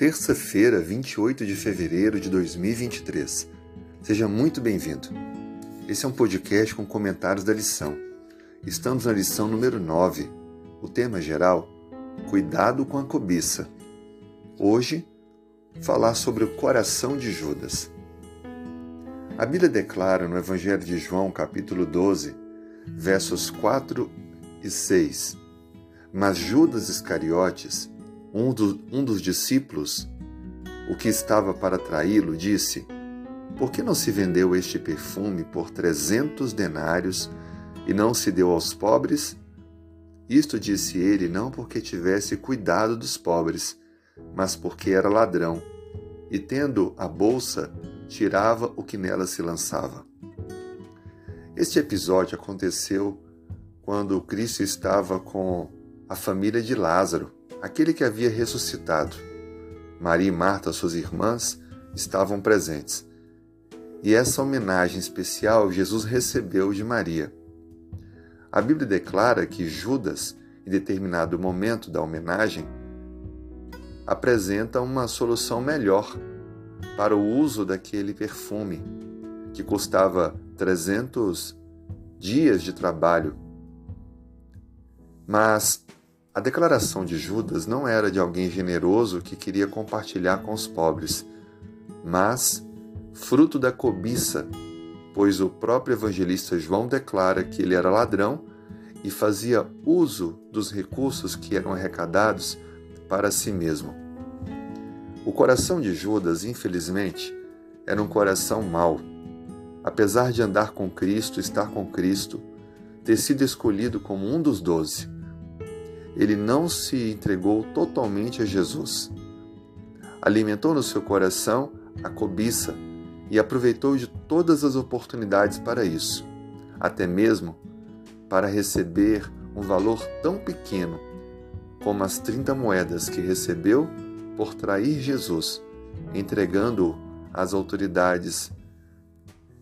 terça-feira, 28 de fevereiro de 2023. Seja muito bem-vindo. Esse é um podcast com comentários da lição. Estamos na lição número 9. O tema geral: Cuidado com a cobiça. Hoje, falar sobre o coração de Judas. A Bíblia declara no Evangelho de João, capítulo 12, versos 4 e 6: Mas Judas Iscariotes, um, do, um dos discípulos, o que estava para traí-lo, disse: Por que não se vendeu este perfume por trezentos denários e não se deu aos pobres? Isto disse ele não porque tivesse cuidado dos pobres, mas porque era ladrão, e tendo a bolsa, tirava o que nela se lançava. Este episódio aconteceu quando Cristo estava com a família de Lázaro aquele que havia ressuscitado. Maria e Marta, suas irmãs, estavam presentes. E essa homenagem especial Jesus recebeu de Maria. A Bíblia declara que Judas, em determinado momento da homenagem, apresenta uma solução melhor para o uso daquele perfume, que custava 300 dias de trabalho. Mas a declaração de Judas não era de alguém generoso que queria compartilhar com os pobres, mas fruto da cobiça, pois o próprio evangelista João declara que ele era ladrão e fazia uso dos recursos que eram arrecadados para si mesmo. O coração de Judas, infelizmente, era um coração mau. Apesar de andar com Cristo, estar com Cristo, ter sido escolhido como um dos doze, ele não se entregou totalmente a Jesus. Alimentou no seu coração a cobiça e aproveitou de todas as oportunidades para isso, até mesmo para receber um valor tão pequeno como as 30 moedas que recebeu por trair Jesus, entregando-o às autoridades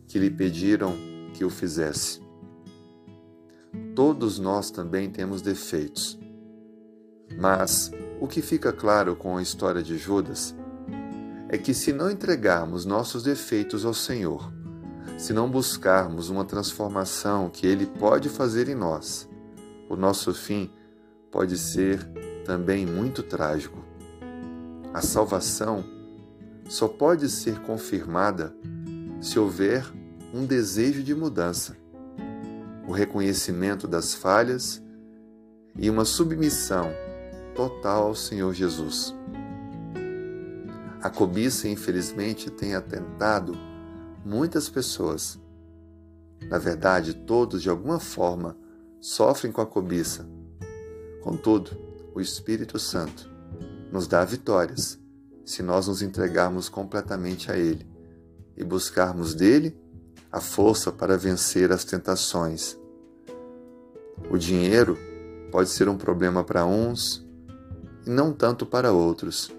que lhe pediram que o fizesse. Todos nós também temos defeitos. Mas o que fica claro com a história de Judas é que se não entregarmos nossos defeitos ao Senhor, se não buscarmos uma transformação que Ele pode fazer em nós, o nosso fim pode ser também muito trágico. A salvação só pode ser confirmada se houver um desejo de mudança, o reconhecimento das falhas e uma submissão total ao Senhor Jesus. A cobiça, infelizmente, tem atentado muitas pessoas. Na verdade, todos, de alguma forma, sofrem com a cobiça. Contudo, o Espírito Santo nos dá vitórias se nós nos entregarmos completamente a Ele e buscarmos dele a força para vencer as tentações. O dinheiro pode ser um problema para uns e não tanto para outros,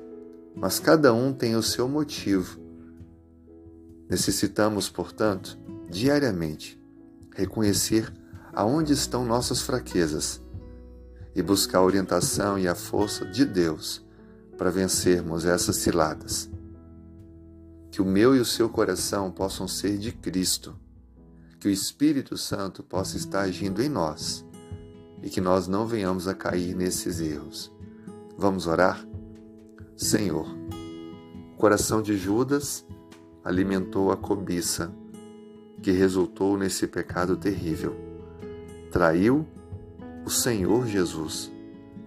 mas cada um tem o seu motivo. Necessitamos, portanto, diariamente reconhecer aonde estão nossas fraquezas e buscar a orientação e a força de Deus para vencermos essas ciladas. Que o meu e o seu coração possam ser de Cristo, que o Espírito Santo possa estar agindo em nós e que nós não venhamos a cair nesses erros. Vamos orar? Senhor, o coração de Judas alimentou a cobiça que resultou nesse pecado terrível. Traiu o Senhor Jesus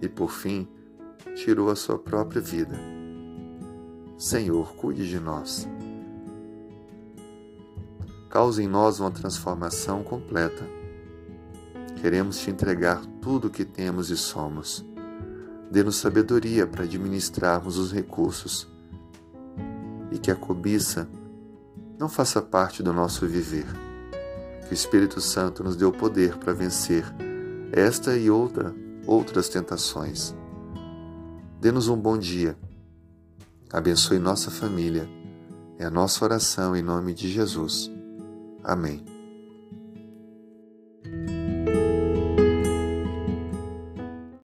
e, por fim, tirou a sua própria vida. Senhor, cuide de nós. Cause em nós uma transformação completa. Queremos te entregar tudo o que temos e somos Dê-nos sabedoria para administrarmos os recursos e que a cobiça não faça parte do nosso viver. Que o Espírito Santo nos dê o poder para vencer esta e outra, outras tentações. Dê-nos um bom dia. Abençoe nossa família. É a nossa oração em nome de Jesus. Amém.